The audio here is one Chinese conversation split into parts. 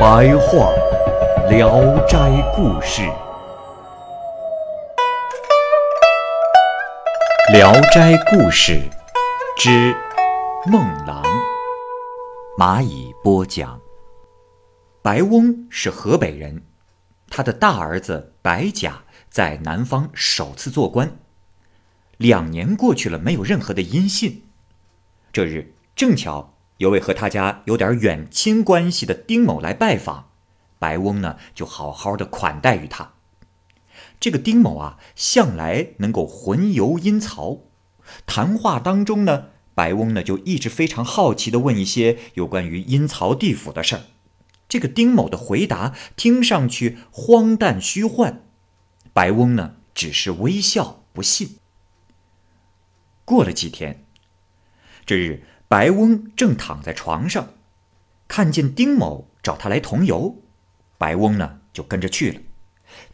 白话《聊斋故事》，《聊斋故事》之孟郎，蚂蚁播讲。白翁是河北人，他的大儿子白甲在南方首次做官。两年过去了，没有任何的音信。这日正巧有位和他家有点远亲关系的丁某来拜访，白翁呢就好好的款待于他。这个丁某啊，向来能够混游阴曹，谈话当中呢，白翁呢就一直非常好奇的问一些有关于阴曹地府的事儿。这个丁某的回答听上去荒诞虚幻，白翁呢只是微笑不信。过了几天，这日白翁正躺在床上，看见丁某找他来同游，白翁呢就跟着去了。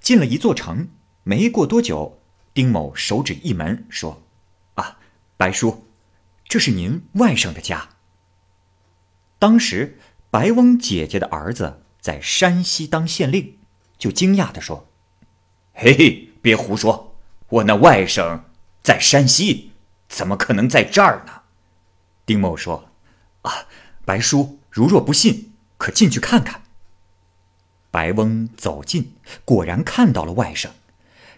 进了一座城，没过多久，丁某手指一门说：“啊，白叔，这是您外甥的家。”当时。白翁姐姐的儿子在山西当县令，就惊讶地说：“嘿嘿，别胡说！我那外甥在山西，怎么可能在这儿呢？”丁某说：“啊，白叔如若不信，可进去看看。”白翁走近，果然看到了外甥，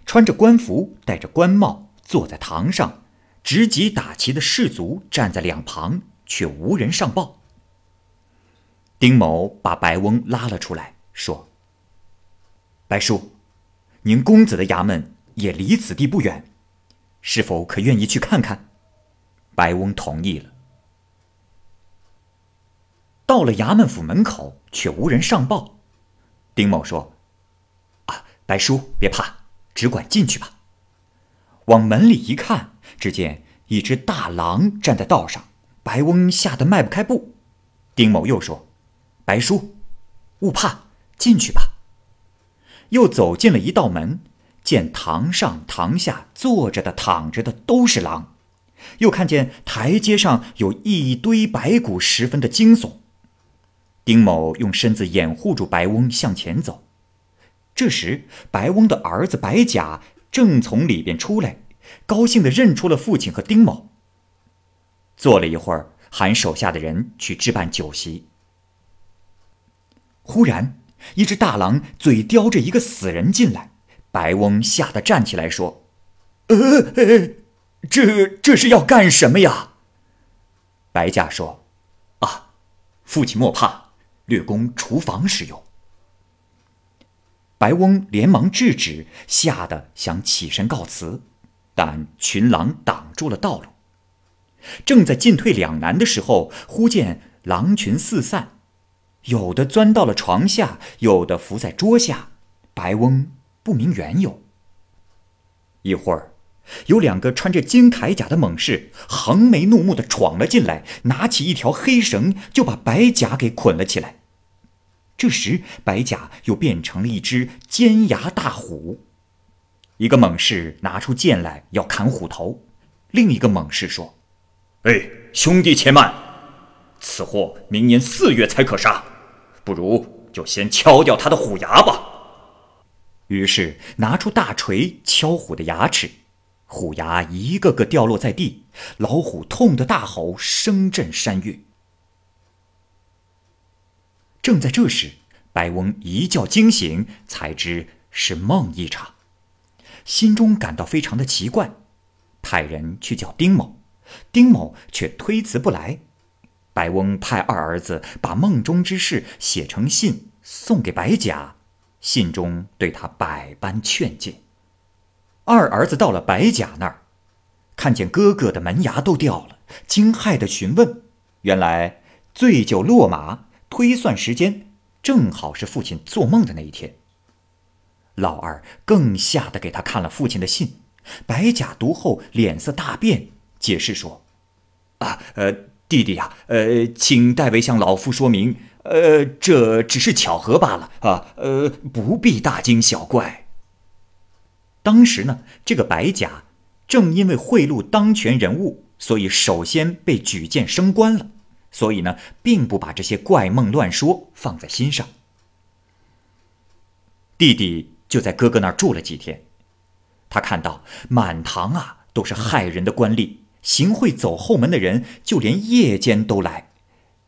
穿着官服，戴着官帽，坐在堂上，执戟打旗的士卒站在两旁，却无人上报。丁某把白翁拉了出来，说：“白叔，您公子的衙门也离此地不远，是否可愿意去看看？”白翁同意了。到了衙门府门口，却无人上报。丁某说：“啊，白叔别怕，只管进去吧。”往门里一看，只见一只大狼站在道上，白翁吓得迈不开步。丁某又说。白叔，勿怕，进去吧。又走进了一道门，见堂上堂下坐着的、躺着的都是狼，又看见台阶上有一堆白骨，十分的惊悚。丁某用身子掩护住白翁向前走。这时，白翁的儿子白甲正从里边出来，高兴的认出了父亲和丁某。坐了一会儿，喊手下的人去置办酒席。忽然，一只大狼嘴叼着一个死人进来，白翁吓得站起来说：“呃，这这是要干什么呀？”白甲说：“啊，父亲莫怕，略供厨房使用。”白翁连忙制止，吓得想起身告辞，但群狼挡住了道路。正在进退两难的时候，忽见狼群四散。有的钻到了床下，有的伏在桌下，白翁不明缘由。一会儿，有两个穿着金铠甲的猛士横眉怒目的闯了进来，拿起一条黑绳就把白甲给捆了起来。这时，白甲又变成了一只尖牙大虎。一个猛士拿出剑来要砍虎头，另一个猛士说：“哎，兄弟且慢。”此货明年四月才可杀，不如就先敲掉他的虎牙吧。于是拿出大锤敲虎的牙齿，虎牙一个个掉落在地，老虎痛得大吼，声震山岳。正在这时，白翁一觉惊醒，才知是梦一场，心中感到非常的奇怪，派人去叫丁某，丁某却推辞不来。白翁派二儿子把梦中之事写成信送给白甲，信中对他百般劝诫。二儿子到了白甲那儿，看见哥哥的门牙都掉了，惊骇的询问，原来醉酒落马，推算时间，正好是父亲做梦的那一天。老二更吓得给他看了父亲的信，白甲读后脸色大变，解释说：“啊，呃，弟弟呀，呃，请代为向老夫说明，呃，这只是巧合罢了啊，呃，不必大惊小怪。”当时呢，这个白甲正因为贿赂当权人物，所以首先被举荐升官了，所以呢，并不把这些怪梦乱说放在心上。弟弟。就在哥哥那儿住了几天，他看到满堂啊都是害人的官吏，行贿走后门的人，就连夜间都来，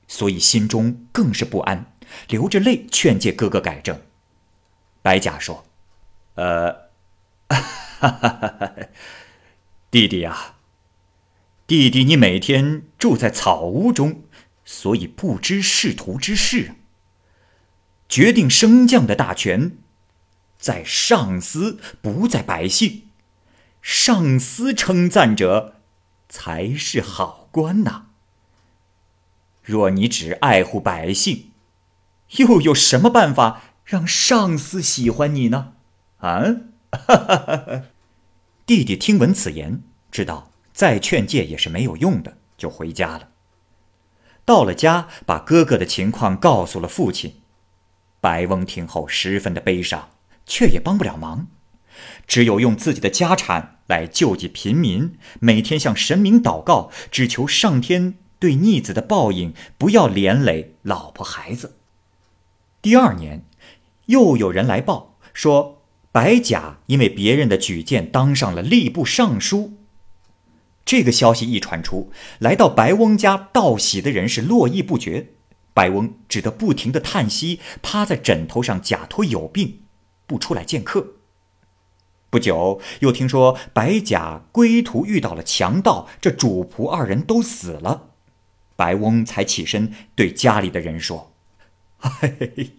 所以心中更是不安，流着泪劝诫哥哥改正。白甲说：“呃，弟弟呀，弟弟你每天住在草屋中，所以不知仕途之事。决定升降的大权。”在上司，不在百姓。上司称赞者，才是好官呐。若你只爱护百姓，又有什么办法让上司喜欢你呢？啊！弟弟听闻此言，知道再劝诫也是没有用的，就回家了。到了家，把哥哥的情况告诉了父亲。白翁听后十分的悲伤。却也帮不了忙，只有用自己的家产来救济贫民，每天向神明祷告，只求上天对逆子的报应不要连累老婆孩子。第二年，又有人来报说，白甲因为别人的举荐当上了吏部尚书。这个消息一传出，来到白翁家道喜的人是络绎不绝，白翁只得不停的叹息，趴在枕头上假托有病。不出来见客。不久，又听说白甲归途遇到了强盗，这主仆二人都死了。白翁才起身对家里的人说：“ 嘿，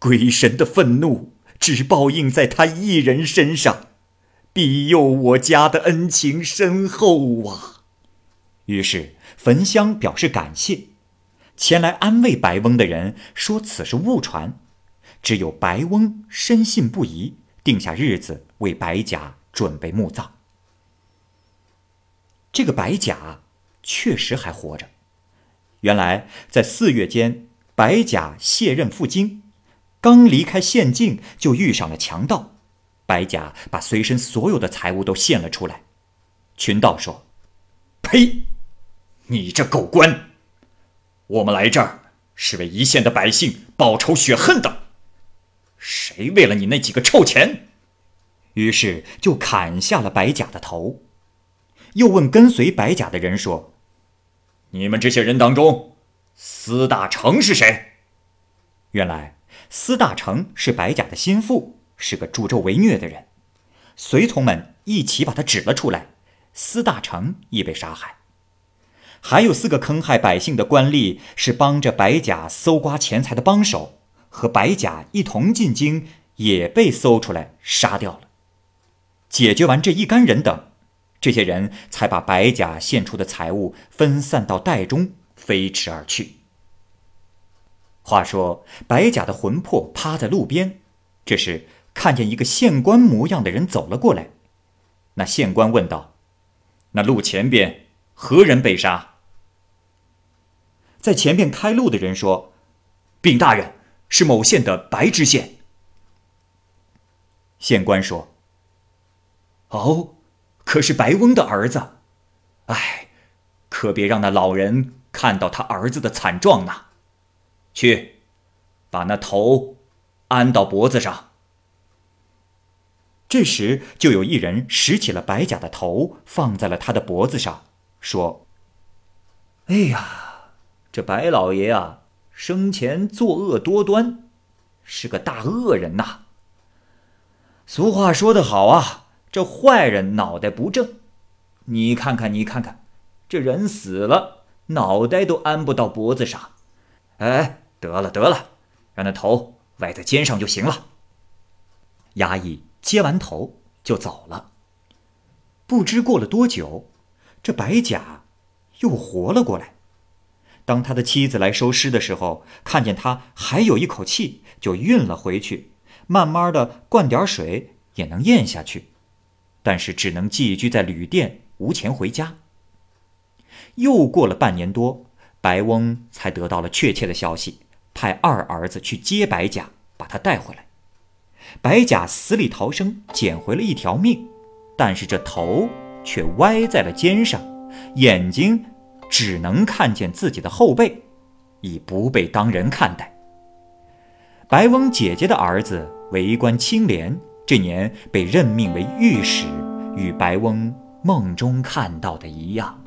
鬼神的愤怒只报应在他一人身上，庇佑我家的恩情深厚啊！”于是焚香表示感谢。前来安慰白翁的人说：“此是误传。”只有白翁深信不疑，定下日子为白甲准备墓葬。这个白甲确实还活着。原来在四月间，白甲卸任赴京，刚离开县境，就遇上了强盗。白甲把随身所有的财物都献了出来。群盗说：“呸！你这狗官！我们来这儿是为一线的百姓报仇雪恨的。”谁为了你那几个臭钱？于是就砍下了白甲的头，又问跟随白甲的人说：“你们这些人当中，司大成是谁？”原来司大成是白甲的心腹，是个助纣为虐的人。随从们一起把他指了出来，司大成亦被杀害。还有四个坑害百姓的官吏，是帮着白甲搜刮钱财的帮手。和白甲一同进京，也被搜出来杀掉了。解决完这一干人等，这些人才把白甲献出的财物分散到袋中，飞驰而去。话说，白甲的魂魄趴在路边，这时看见一个县官模样的人走了过来。那县官问道：“那路前边何人被杀？”在前边开路的人说：“禀大人。”是某县的白知县。县官说：“哦，可是白翁的儿子？哎，可别让那老人看到他儿子的惨状呐！去，把那头安到脖子上。”这时，就有一人拾起了白甲的头，放在了他的脖子上，说：“哎呀，这白老爷啊！”生前作恶多端，是个大恶人呐。俗话说得好啊，这坏人脑袋不正。你看看，你看看，这人死了，脑袋都安不到脖子上。哎，得了得了，让那头歪在肩上就行了。衙役接完头就走了。不知过了多久，这白甲又活了过来。当他的妻子来收尸的时候，看见他还有一口气，就运了回去，慢慢的灌点水也能咽下去，但是只能寄居在旅店，无钱回家。又过了半年多，白翁才得到了确切的消息，派二儿子去接白甲，把他带回来。白甲死里逃生，捡回了一条命，但是这头却歪在了肩上，眼睛。只能看见自己的后背，已不被当人看待。白翁姐姐的儿子为官清廉，这年被任命为御史，与白翁梦中看到的一样。